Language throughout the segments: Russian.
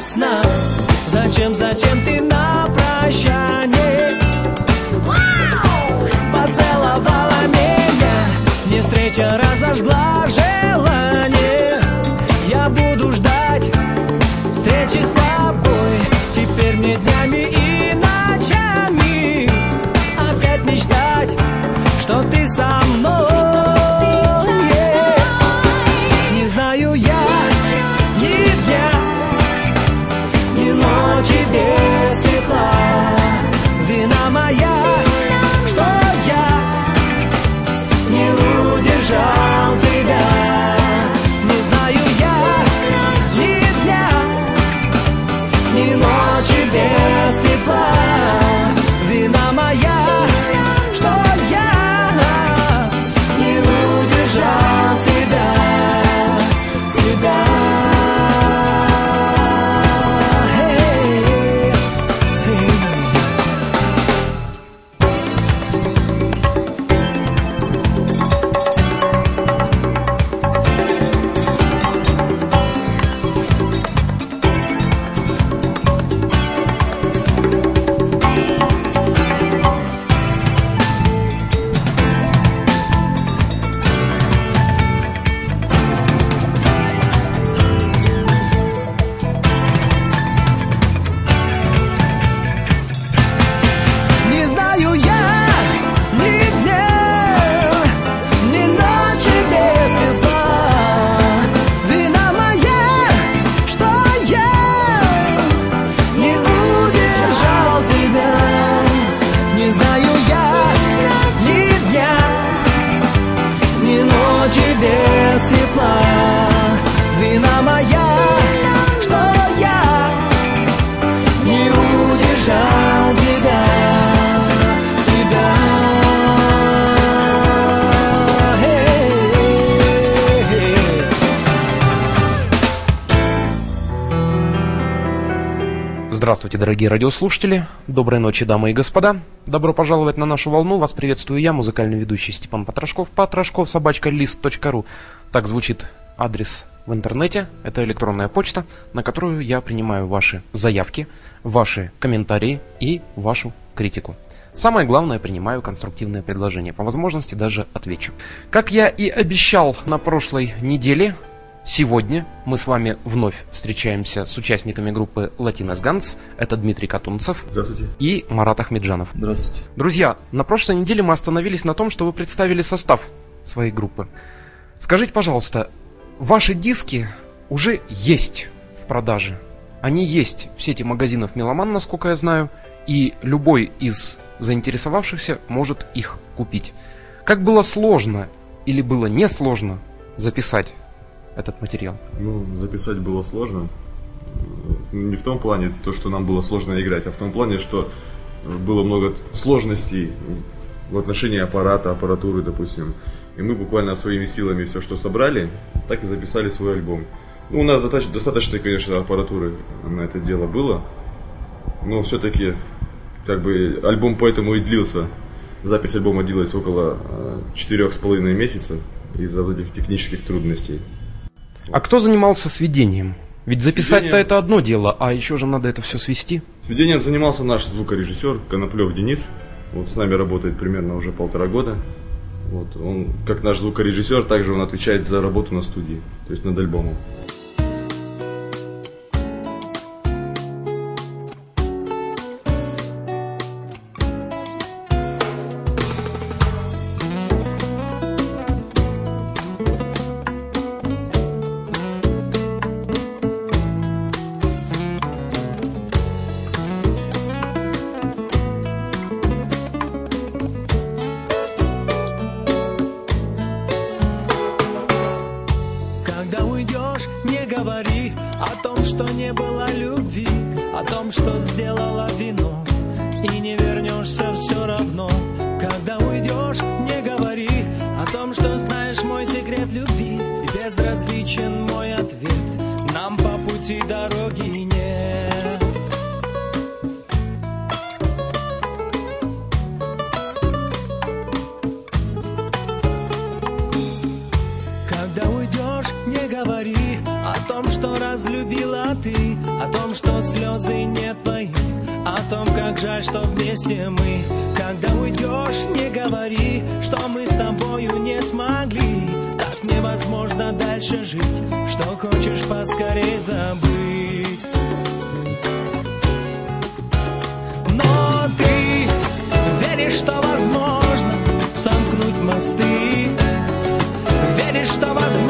сна Зачем, зачем ты ночи Здравствуйте, дорогие радиослушатели. Доброй ночи, дамы и господа. Добро пожаловать на нашу волну. Вас приветствую я, музыкальный ведущий Степан Потрошков. Потрошков, собачка, лист.ру. Так звучит адрес в интернете. Это электронная почта, на которую я принимаю ваши заявки, ваши комментарии и вашу критику. Самое главное, принимаю конструктивные предложения. По возможности даже отвечу. Как я и обещал на прошлой неделе, Сегодня мы с вами вновь встречаемся с участниками группы Latinas Guns. Это Дмитрий Катунцев Здравствуйте. и Марат Ахмеджанов. Здравствуйте. Друзья, на прошлой неделе мы остановились на том, что вы представили состав своей группы. Скажите, пожалуйста, ваши диски уже есть в продаже? Они есть в сети магазинов Меломан, насколько я знаю, и любой из заинтересовавшихся может их купить. Как было сложно или было несложно записать этот материал? Ну, записать было сложно. Не в том плане, то, что нам было сложно играть, а в том плане, что было много сложностей в отношении аппарата, аппаратуры, допустим. И мы буквально своими силами все, что собрали, так и записали свой альбом. Ну, у нас достаточно, достаточно, конечно, аппаратуры на это дело было. Но все-таки, как бы, альбом поэтому и длился. Запись альбома длилась около э, четырех с половиной месяцев из-за этих технических трудностей. А кто занимался сведением? Ведь записать-то это одно дело, а еще же надо это все свести. Сведением занимался наш звукорежиссер Коноплев Денис. Вот с нами работает примерно уже полтора года. Вот, он, как наш звукорежиссер, также он отвечает за работу на студии, то есть над альбомом. Безразличен мой ответ. Нам по пути дороги нет. Когда уйдешь, не говори о том, что разлюбила ты, о том, что слезы не твои, о том, как жаль, что вместе мы. Когда уйдешь, не говори, что мы с тобою не смогли. Дальше жить, что хочешь поскорей забыть. Но ты веришь, что возможно сомкнуть мосты. Веришь, что возможно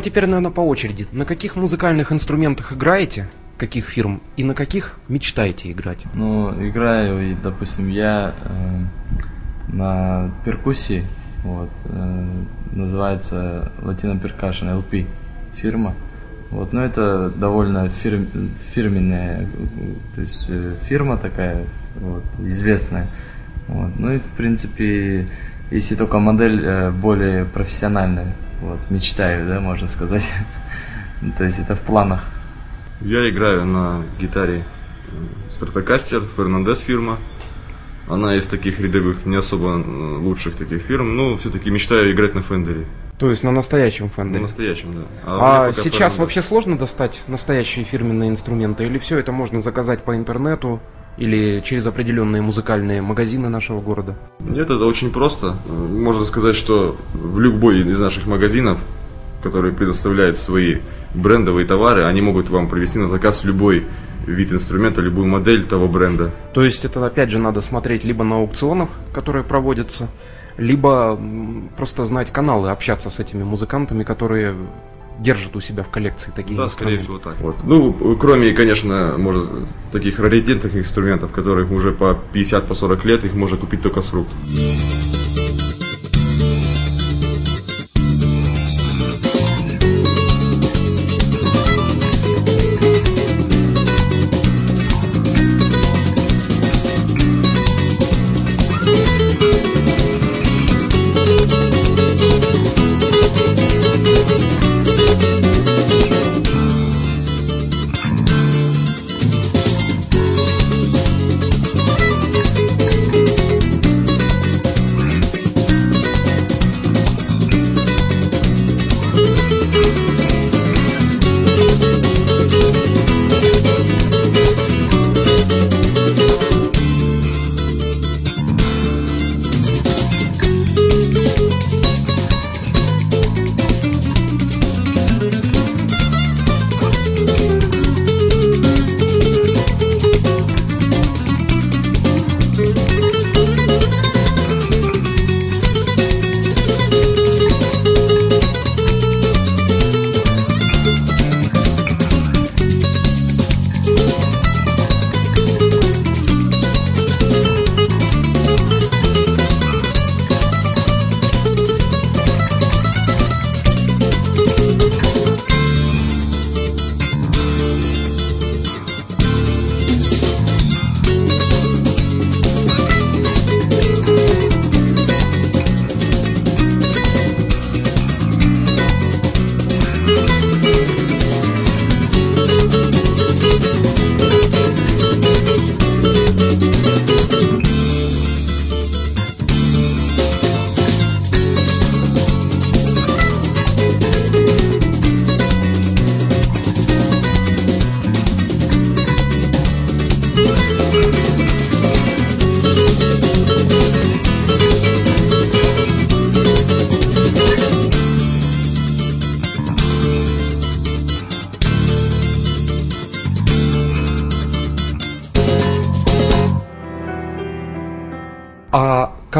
Ну а теперь, наверное, по очереди. На каких музыкальных инструментах играете? Каких фирм? И на каких мечтаете играть? Ну, играю, и, допустим, я э, на перкуссии, вот, э, называется Latino Percussion LP фирма. Вот, но это довольно фир- фирменная, то есть э, фирма такая, вот, известная. Вот. Ну и в принципе, если только модель э, более профессиональная, вот, мечтаю, да, можно сказать. Ну, То есть это в планах. Я играю на гитаре э, Стратокастер, Фернандес фирма. Она из таких рядовых, не особо э, лучших таких фирм, но все-таки мечтаю играть на Фендере. То есть на настоящем На Фендере. настоящем, да. А пока сейчас Fernandes. вообще сложно достать настоящие фирменные инструменты? Или все это можно заказать по интернету? Или через определенные музыкальные магазины нашего города? Нет, это очень просто. Можно сказать, что в любой из наших магазинов, которые предоставляют свои брендовые товары, они могут вам привезти на заказ любой вид инструмента, любую модель того бренда. То есть это опять же надо смотреть либо на аукционах, которые проводятся, либо просто знать каналы, общаться с этими музыкантами, которые держат у себя в коллекции такие Да, скорее всего так. Вот. Ну, кроме, конечно, может, таких раритетных инструментов, которых уже по 50-40 по 40 лет, их можно купить только с рук.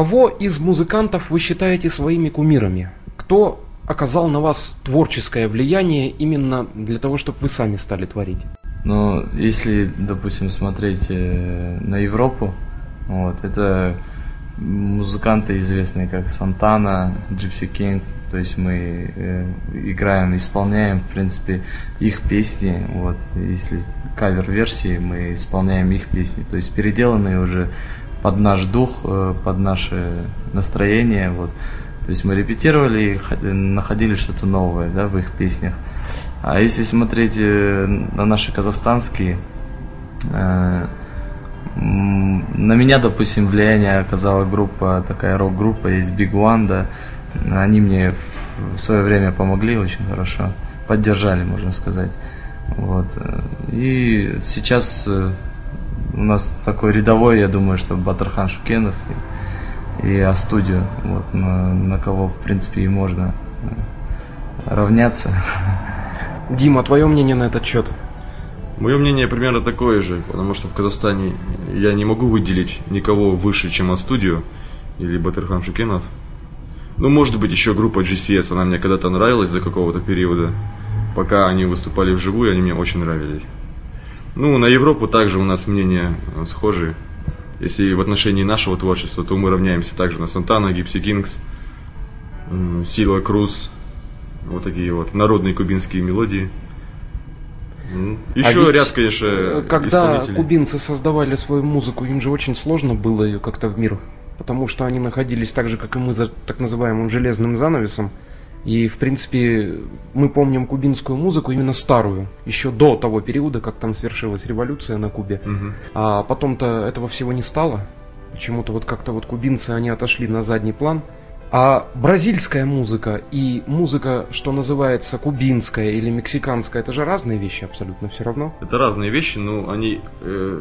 Кого из музыкантов вы считаете своими кумирами? Кто оказал на вас творческое влияние именно для того, чтобы вы сами стали творить? Но если, допустим, смотреть э, на Европу, вот, это музыканты известные как Сантана, Gipsy King, то есть мы э, играем, исполняем, в принципе, их песни, вот, если кавер-версии, мы исполняем их песни, то есть переделанные уже под наш дух, э, под наше настроение, вот. То есть мы репетировали и находили что-то новое, да, в их песнях. А если смотреть э, на наши казахстанские, э, на меня, допустим, влияние оказала группа, такая рок-группа, есть Big One, да. Они мне в свое время помогли очень хорошо, поддержали, можно сказать. Вот. И сейчас у нас такой рядовой, я думаю, что Батархан Шукенов и, и А-студио, вот, на, на кого, в принципе, и можно равняться. Дима, твое мнение на этот счет? Мое мнение примерно такое же, потому что в Казахстане я не могу выделить никого выше, чем А-студио или Батырхан Шукенов. Ну, может быть, еще группа GCS, она мне когда-то нравилась за какого-то периода. Пока они выступали вживую, они мне очень нравились. Ну, на Европу также у нас мнения э, схожие. Если в отношении нашего творчества, то мы равняемся также на Сантана, Гипси Кингс, Сила Круз, вот такие вот народные кубинские мелодии. Еще а ряд, конечно, э, Когда кубинцы создавали свою музыку, им же очень сложно было ее как-то в мир, потому что они находились так же, как и мы, за так называемым железным занавесом. И, в принципе, мы помним кубинскую музыку, именно старую, еще до того периода, как там свершилась революция на Кубе. Угу. А потом-то этого всего не стало. Почему-то вот как-то вот кубинцы, они отошли на задний план. А бразильская музыка и музыка, что называется кубинская или мексиканская, это же разные вещи абсолютно все равно. Это разные вещи, но они э,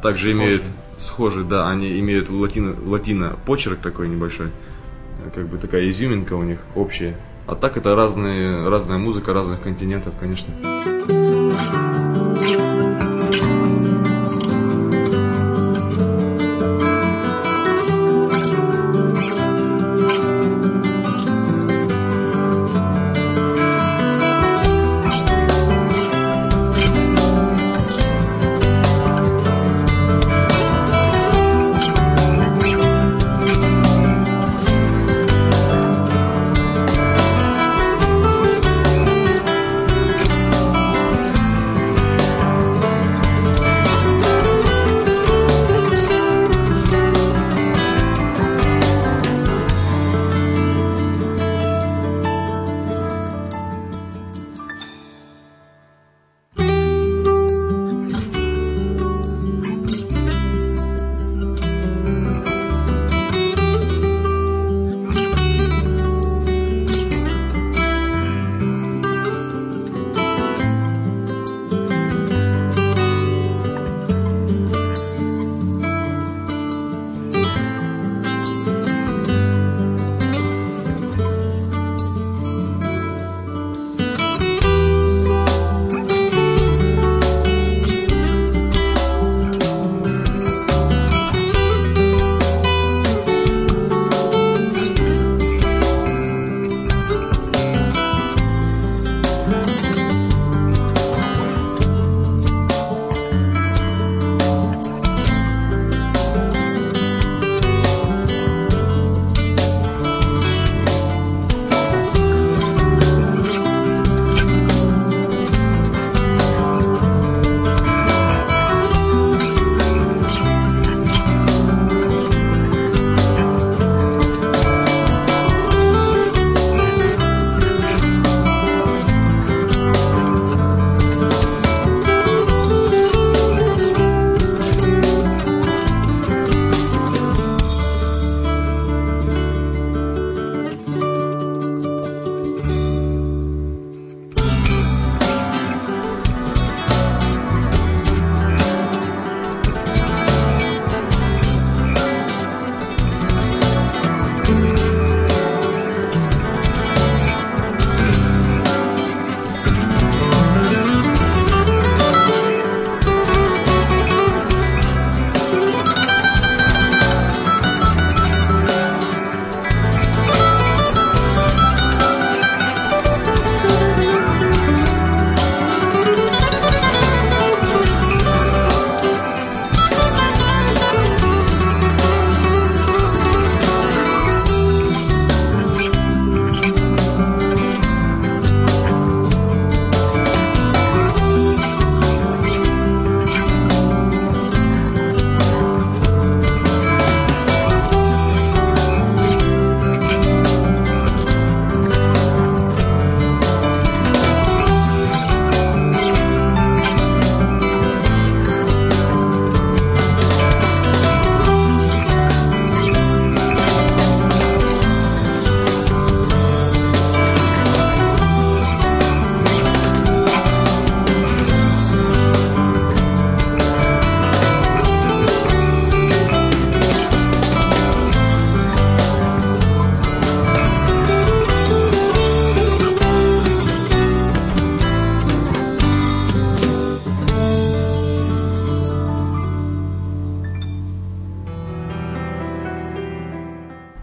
также схожи. имеют схожи, да, они имеют латино, латино почерк такой небольшой, как бы такая изюминка у них общая. А так это разные, разная музыка разных континентов, конечно.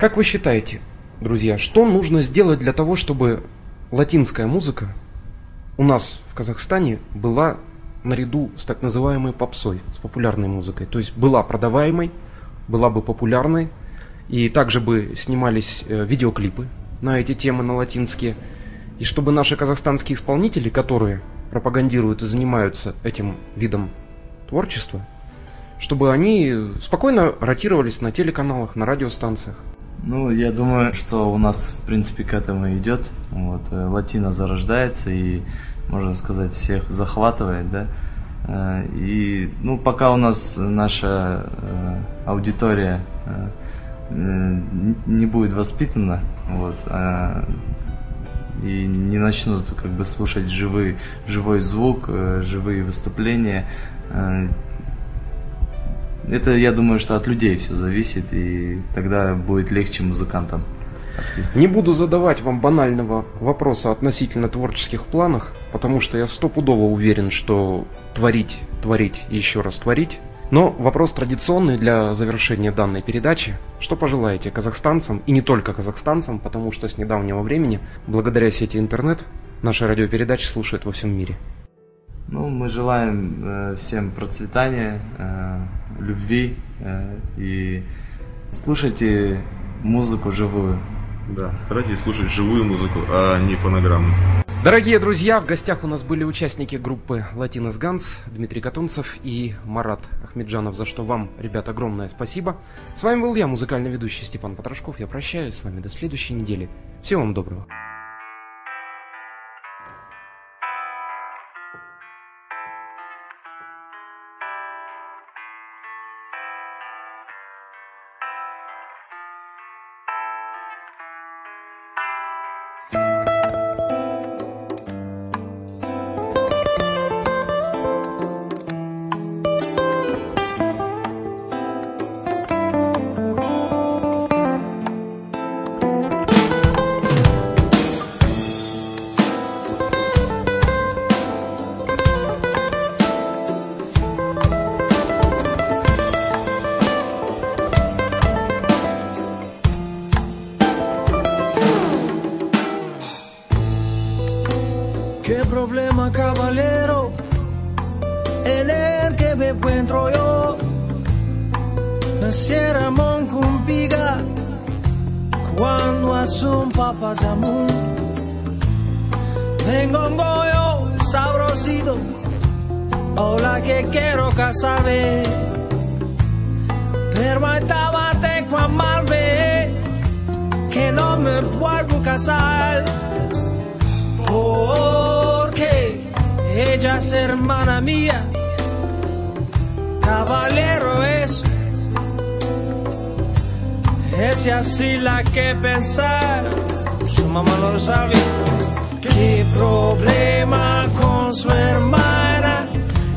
Как вы считаете, друзья, что нужно сделать для того, чтобы латинская музыка у нас в Казахстане была наряду с так называемой попсой, с популярной музыкой. То есть была продаваемой, была бы популярной, и также бы снимались э, видеоклипы на эти темы на латинские, и чтобы наши казахстанские исполнители, которые пропагандируют и занимаются этим видом творчества, чтобы они спокойно ротировались на телеканалах, на радиостанциях. Ну, я думаю, что у нас, в принципе, к этому идет. Вот, э, латина зарождается и, можно сказать, всех захватывает, да. Э, и, ну, пока у нас наша э, аудитория не будет воспитана, вот, а, и не начнут как бы слушать живой, живой звук, живые выступления, это, я думаю, что от людей все зависит, и тогда будет легче музыкантам. Артистам. Не буду задавать вам банального вопроса относительно творческих планах, потому что я стопудово уверен, что творить, творить и еще раз творить. Но вопрос традиционный для завершения данной передачи. Что пожелаете казахстанцам, и не только казахстанцам, потому что с недавнего времени, благодаря сети интернет, наши радиопередачи слушают во всем мире. Ну, мы желаем э, всем процветания, э, любви э, и слушайте музыку живую. Да, старайтесь слушать живую музыку, а не фонограмму. Дорогие друзья, в гостях у нас были участники группы Латинос Ганс, Дмитрий Катунцев и Марат Ахмеджанов, за что вам, ребят, огромное спасибо. С вами был я, музыкальный ведущий Степан Потрошков. Я прощаюсь с вами до следующей недели. Всего вам доброго. Nascera mon cumpiga Quando assun papa jamun Tengo un goyo sabrosito Hola que quiero casarme. Pero estaba tengo amarme Que no me vuelvo a casar. Porque ella es hermana mía así la que pensar. Su mamá no lo sabía. ¿Qué problema con su hermana?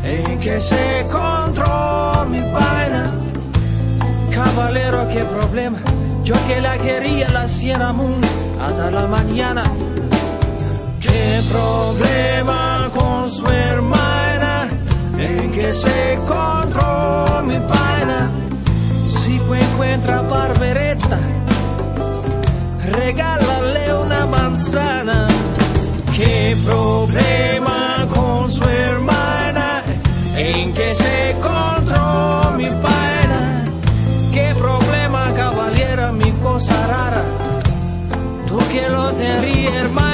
En que se encontró mi vaina. Caballero, qué problema. Yo que la quería, la Sierra Moon hasta la mañana. ¿Qué problema con su hermana? En que se encontró mi vaina encuentra barbereta, regálale una manzana. ¿Qué problema con su hermana? ¿En que se encontró mi paina? ¿Qué problema, caballera, mi cosa rara? Tú que lo tenías, hermana.